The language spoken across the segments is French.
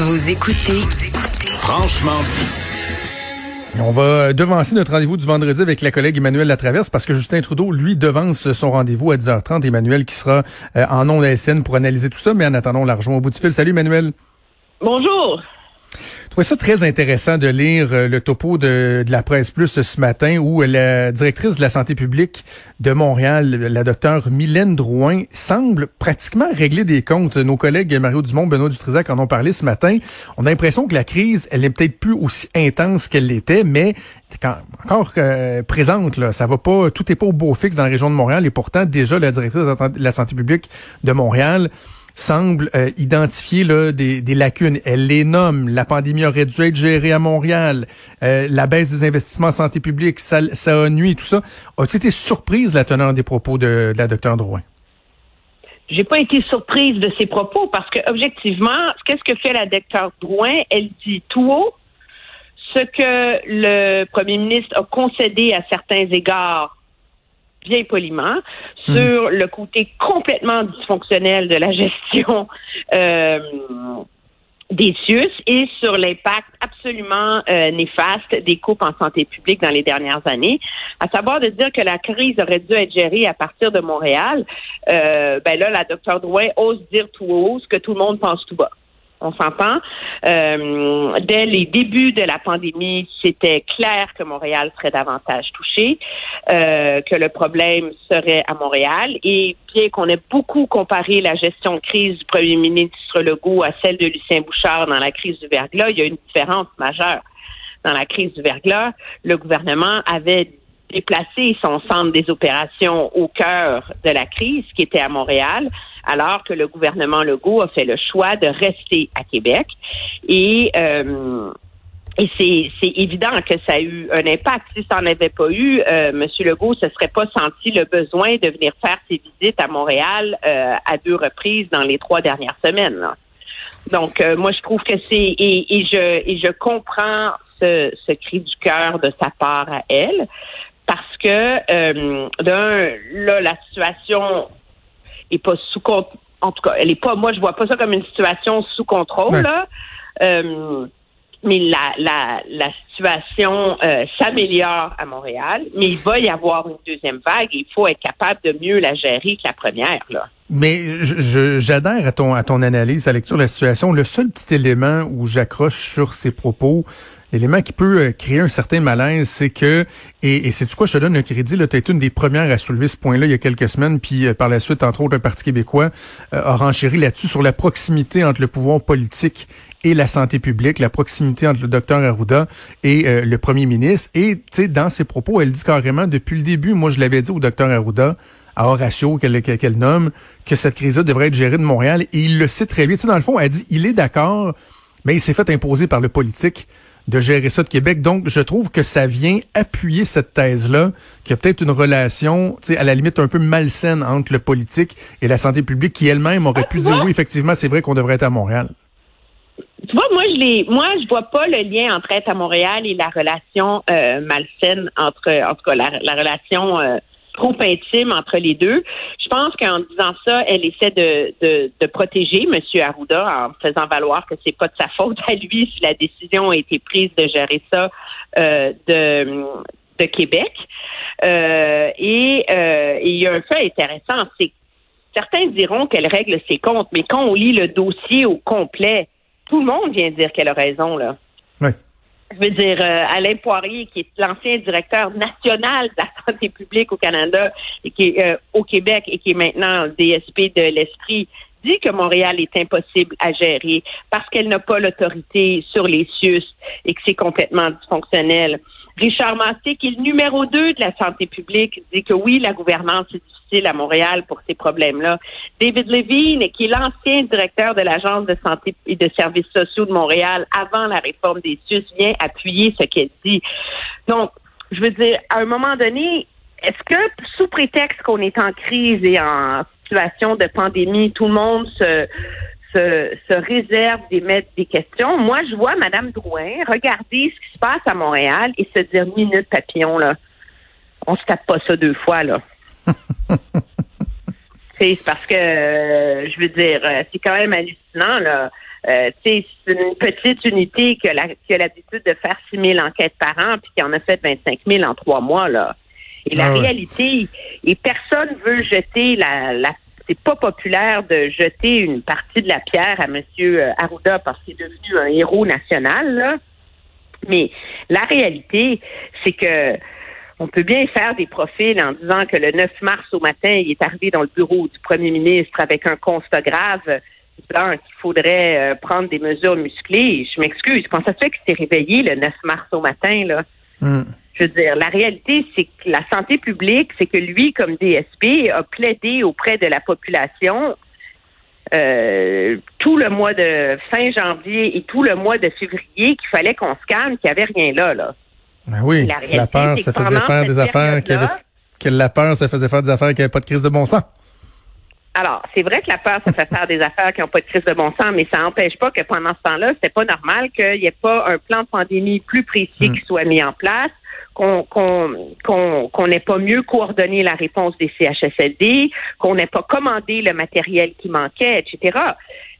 Vous écoutez Franchement dit. On va devancer notre rendez-vous du vendredi avec la collègue Emmanuel Latraverse parce que Justin Trudeau, lui, devance son rendez-vous à 10h30. Emmanuel qui sera euh, en nom de SN pour analyser tout ça, mais en attendant, on la rejoint au bout du fil. Salut Emmanuel. Bonjour. Je trouvais ça très intéressant de lire euh, le topo de, la presse plus ce matin où la directrice de la santé publique de Montréal, la docteure Mylène Drouin, semble pratiquement régler des comptes. Nos collègues Mario Dumont, Benoît Dutrisac en ont parlé ce matin. On a l'impression que la crise, elle est peut-être plus aussi intense qu'elle l'était, mais encore euh, présente. Là. Ça va pas, tout est pas au beau fixe dans la région de Montréal et pourtant déjà la directrice de la santé publique de Montréal semble euh, identifier là, des, des, lacunes. Elle les nomme. La pandémie aurait dû être gérée à Montréal. Euh, la baisse des investissements en santé publique, ça, ça a nuit, tout ça. As-tu été surprise, la teneur des propos de, la docteure Drouin? J'ai pas été surprise de ses propos parce que objectivement, qu'est-ce que fait la docteure Drouin? Elle dit tout haut ce que le premier ministre a concédé à certains égards bien poliment, sur le côté complètement dysfonctionnel de la gestion euh, des CIUS et sur l'impact absolument euh, néfaste des coupes en santé publique dans les dernières années, à savoir de dire que la crise aurait dû être gérée à partir de Montréal. Euh, ben là, la docteur Drouin ose dire tout haut ce que tout le monde pense tout bas on s'entend. Euh, dès les débuts de la pandémie, c'était clair que Montréal serait davantage touché, euh, que le problème serait à Montréal. Et bien qu'on ait beaucoup comparé la gestion de crise du premier ministre Legault à celle de Lucien Bouchard dans la crise du verglas, il y a une différence majeure. Dans la crise du verglas, le gouvernement avait déplacé son centre des opérations au cœur de la crise, qui était à Montréal, alors que le gouvernement Legault a fait le choix de rester à Québec. Et euh, et c'est évident que ça a eu un impact. Si ça n'en avait pas eu, euh, M. Legault ne se serait pas senti le besoin de venir faire ses visites à Montréal euh, à deux reprises dans les trois dernières semaines. Donc, euh, moi, je trouve que c'est et, et, je et je comprends ce, ce cri du cœur de sa part à elle, parce que d'un là, la situation est pas sous en tout cas, elle est pas. Moi, je vois pas ça comme une situation sous contrôle. Là. Euh, mais la, la, la situation euh, s'améliore à Montréal, mais il va y avoir une deuxième vague. Et il faut être capable de mieux la gérer que la première. Là. Mais j'adhère à ton à ton analyse, à la lecture de la situation. Le seul petit élément où j'accroche sur ces propos, l'élément qui peut euh, créer un certain malaise, c'est que, et, c'est du quoi je te donne le crédit, as été une des premières à soulever ce point-là il y a quelques semaines, puis euh, par la suite, entre autres, le Parti québécois a renchéri là-dessus sur la proximité entre le pouvoir politique et la santé publique, la proximité entre le docteur Arruda et le premier ministre. Et, tu sais, dans ses propos, elle dit carrément, depuis le début, moi je l'avais dit au docteur Arruda, à Horatio qu'elle nomme, que cette crise-là devrait être gérée de Montréal. Et il le sait très bien. Tu sais, dans le fond, elle dit, il est d'accord, mais il s'est fait imposer par le politique de gérer ça de Québec. Donc, je trouve que ça vient appuyer cette thèse-là, qu'il y a peut-être une relation, tu sais, à la limite un peu malsaine entre le politique et la santé publique, qui elle-même aurait pu dire oui, effectivement, c'est vrai qu'on devrait être à Montréal. Tu vois, moi, je l'ai, moi, je vois pas le lien entre être à Montréal et la relation euh, malsaine entre, en tout cas, la, relation euh, trop intime entre les deux. Je pense qu'en disant ça, elle essaie de, de, de, protéger M. Arruda en faisant valoir que c'est pas de sa faute à lui si la décision a été prise de gérer ça euh, de, de Québec. Euh, et, euh, il y a un fait intéressant, c'est certains diront qu'elle règle ses comptes, mais quand on lit le dossier au complet, tout le monde vient dire qu'elle a raison là. Oui je veux dire, euh, Alain Poirier, qui est l'ancien directeur national de la santé publique au Canada et qui est euh, au Québec et qui est maintenant DSP de l'Esprit, dit que Montréal est impossible à gérer parce qu'elle n'a pas l'autorité sur les CIUS et que c'est complètement dysfonctionnel. Richard Massé, qui est le numéro 2 de la santé publique, dit que oui, la gouvernance est à Montréal pour ces problèmes-là. David Levine, qui est l'ancien directeur de l'Agence de santé et de services sociaux de Montréal avant la réforme des SUS, vient appuyer ce qu'elle dit. Donc, je veux dire, à un moment donné, est-ce que sous prétexte qu'on est en crise et en situation de pandémie, tout le monde se se, se réserve d'émettre des questions? Moi, je vois Mme Drouin regarder ce qui se passe à Montréal et se dire minute papillon, là. On se tape pas ça deux fois, là. C'est parce que, euh, je veux dire, euh, c'est quand même hallucinant, là. Euh, c'est une petite unité qui a l'habitude de faire 6 000 enquêtes par an, puis qui en a fait 25 000 en trois mois. là. Et la ah réalité, et personne veut jeter la, la c'est pas populaire de jeter une partie de la pierre à M. Arruda parce qu'il est devenu un héros national. Là. Mais la réalité, c'est que on peut bien faire des profils en disant que le 9 mars au matin, il est arrivé dans le bureau du premier ministre avec un constat grave, qu'il faudrait euh, prendre des mesures musclées. Je m'excuse. Quand ça se fait qu'il s'est réveillé le 9 mars au matin, là? Hmm. Je veux dire, la réalité, c'est que la santé publique, c'est que lui, comme DSP, a plaidé auprès de la population euh, tout le mois de fin janvier et tout le mois de février qu'il fallait qu'on se calme, qu'il n'y avait rien là, là. Ben oui, la, peur, ça faisait faire des affaires qui que la peur, ça faisait faire des affaires qui n'avaient pas de crise de bon sens. Alors, c'est vrai que la peur, ça fait faire des affaires qui n'ont pas de crise de bon sens, mais ça n'empêche pas que pendant ce temps-là, c'était pas normal qu'il n'y ait pas un plan de pandémie plus précis hmm. qui soit mis en place, qu'on qu'on n'ait pas mieux coordonné la réponse des CHSLD, qu'on n'ait pas commandé le matériel qui manquait, etc.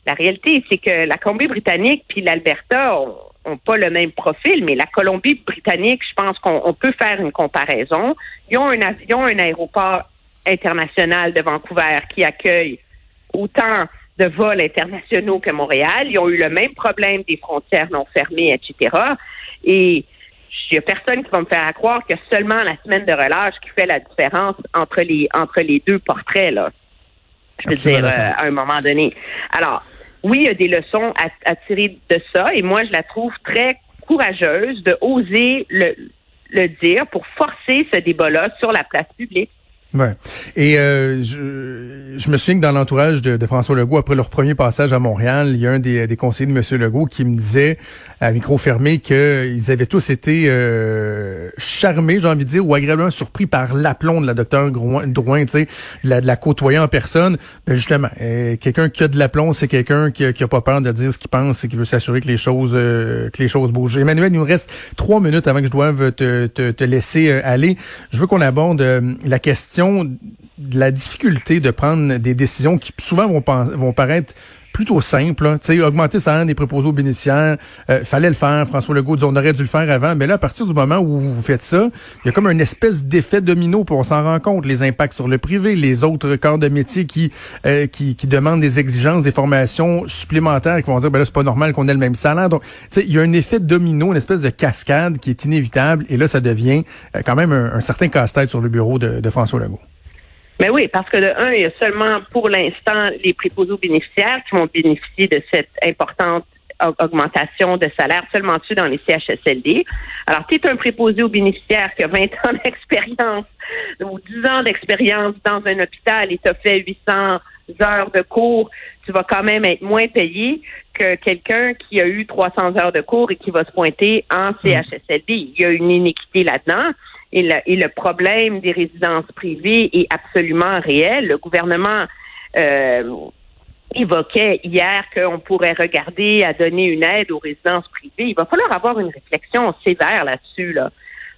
La réalité, c'est que la Colombie-Britannique puis l'Alberta ont, pas le même profil, mais la Colombie-Britannique, je pense qu'on peut faire une comparaison. Ils ont un avion, un aéroport international de Vancouver qui accueille autant de vols internationaux que Montréal. Ils ont eu le même problème des frontières non fermées, etc. Et il n'y a personne qui va me faire croire que seulement la semaine de relâche qui fait la différence entre les entre les deux portraits là. Je veux dire euh, à un moment donné. Alors oui, il y a des leçons à, tirer de ça et moi je la trouve très courageuse de oser le, le dire pour forcer ce débat-là sur la place publique. Ouais. Et euh, je, je, me souviens que dans l'entourage de, de, François Legault, après leur premier passage à Montréal, il y a un des, des conseillers de M. Legault qui me disait à micro fermé qu'ils avaient tous été euh, charmés, j'ai envie de dire, ou agréablement surpris par l'aplomb de la docteur Drouin, tu sais, de la, de la côtoyer en personne. Ben justement, euh, quelqu'un qui a de l'aplomb, c'est quelqu'un qui, qui a pas peur de dire ce qu'il pense et qui veut s'assurer que les choses euh, que les choses bougent. Emmanuel, il nous reste trois minutes avant que je doive te, te, te laisser aller. Je veux qu'on aborde la question de la difficulté de prendre des décisions qui souvent vont, paraître plutôt simple. Tu sais, augmenter ça des préposés aux bénéficiaires, euh, fallait le faire. François Legault dit on aurait dû le faire avant. Mais là, à partir du moment où vous faites ça, il y a comme une espèce d'effet domino pour s'en rend compte. Les impacts sur le privé, les autres corps de métier qui, euh, qui, qui demandent des exigences, des formations supplémentaires, qui vont dire ben là c'est pas normal qu'on ait le même salaire. Donc, tu sais, il y a un effet domino, une espèce de cascade qui est inévitable. Et là, ça devient euh, quand même un, certain casse-tête sur le bureau de, de François Legault. Mais oui, parce que de un, il y a seulement pour l'instant les préposés aux bénéficiaires qui vont bénéficier de cette importante augmentation de salaire seulement dessus dans les CHSLD. Alors, tu es un préposé aux bénéficiaires qui a 20 ans d'expérience ou 10 ans d'expérience dans un hôpital et tu fait 800 heures de cours, tu vas quand même être moins payé que quelqu'un qui a eu 300 heures de cours et qui va se pointer en mmh. CHSLD. Il y a une inéquité là-dedans. Et le, et le problème des résidences privées est absolument réel. Le gouvernement euh, évoquait hier qu'on pourrait regarder à donner une aide aux résidences privées. Il va falloir avoir une réflexion sévère là-dessus. Là.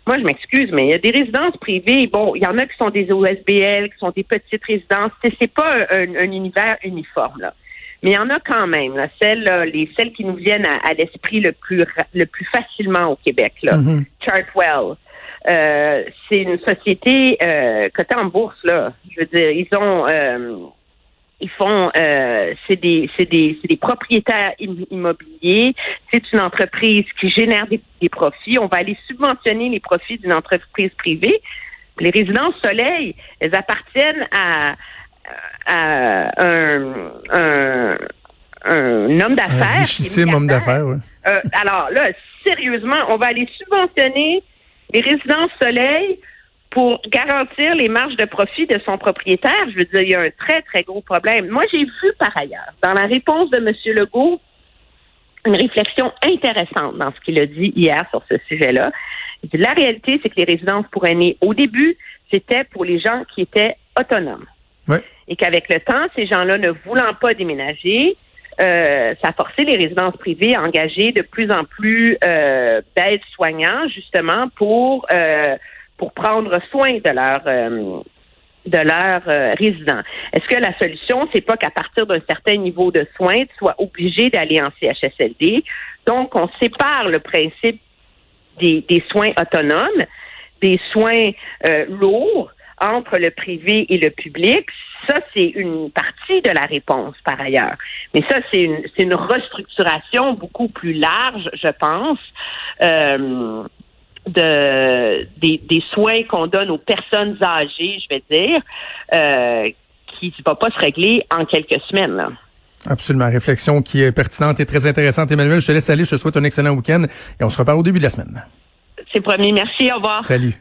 Moi, je m'excuse, mais il y a des résidences privées. Bon, il y en a qui sont des OSBL, qui sont des petites résidences. C'est pas un, univers uniforme. Là. Mais il y en a quand même, là, celles, les celles qui nous viennent à, l'esprit le plus le plus facilement au Québec. Là. Mm-hmm. Chartwell, euh, c'est une société euh, cotée en bourse là. Je veux dire, ils ont euh, ils font euh, c'est des c'est des c'est des propriétaires immobiliers. C'est une entreprise qui génère des, profits. On va aller subventionner les profits d'une entreprise privée. Les résidences soleil, elles appartiennent à, à un, un, un homme d'affaires. Un homme d'affaires, oui. Euh, alors là, sérieusement, on va aller subventionner les résidences soleil, pour garantir les marges de profit de son propriétaire, je veux dire, il y a un très, très gros problème. Moi, j'ai vu par ailleurs, dans la réponse de M. Legault, une réflexion intéressante dans ce qu'il a dit hier sur ce sujet-là. La réalité, c'est que les résidences pour aînés, au début, c'était pour les gens qui étaient autonomes. Et qu'avec le temps, ces gens-là ne voulant pas déménager, euh, ça a forcé les résidences privées à engager de plus en plus euh, d'aides-soignants, justement, pour, euh, pour prendre soin de, leur, de leurs euh, résidents. Est-ce que la solution, c'est pas qu'à partir d'un certain niveau de soins, tu sois obligé d'aller en CHSLD? Donc, on sépare le principe des, des soins autonomes, des soins euh, lourds entre le privé et le public. Ça, c'est une partie de la réponse, par ailleurs. Mais ça, c'est une, c'est une restructuration beaucoup plus large, je pense. Euh, de des, des soins qu'on donne aux personnes âgées, je vais dire, euh, qui ne va pas se régler en quelques semaines. Là. Absolument. Réflexion qui est pertinente et très intéressante. Emmanuel, je te laisse aller. Je te souhaite un excellent week-end et on se reparle au début de la semaine. C'est promis. Merci. Au revoir. Salut.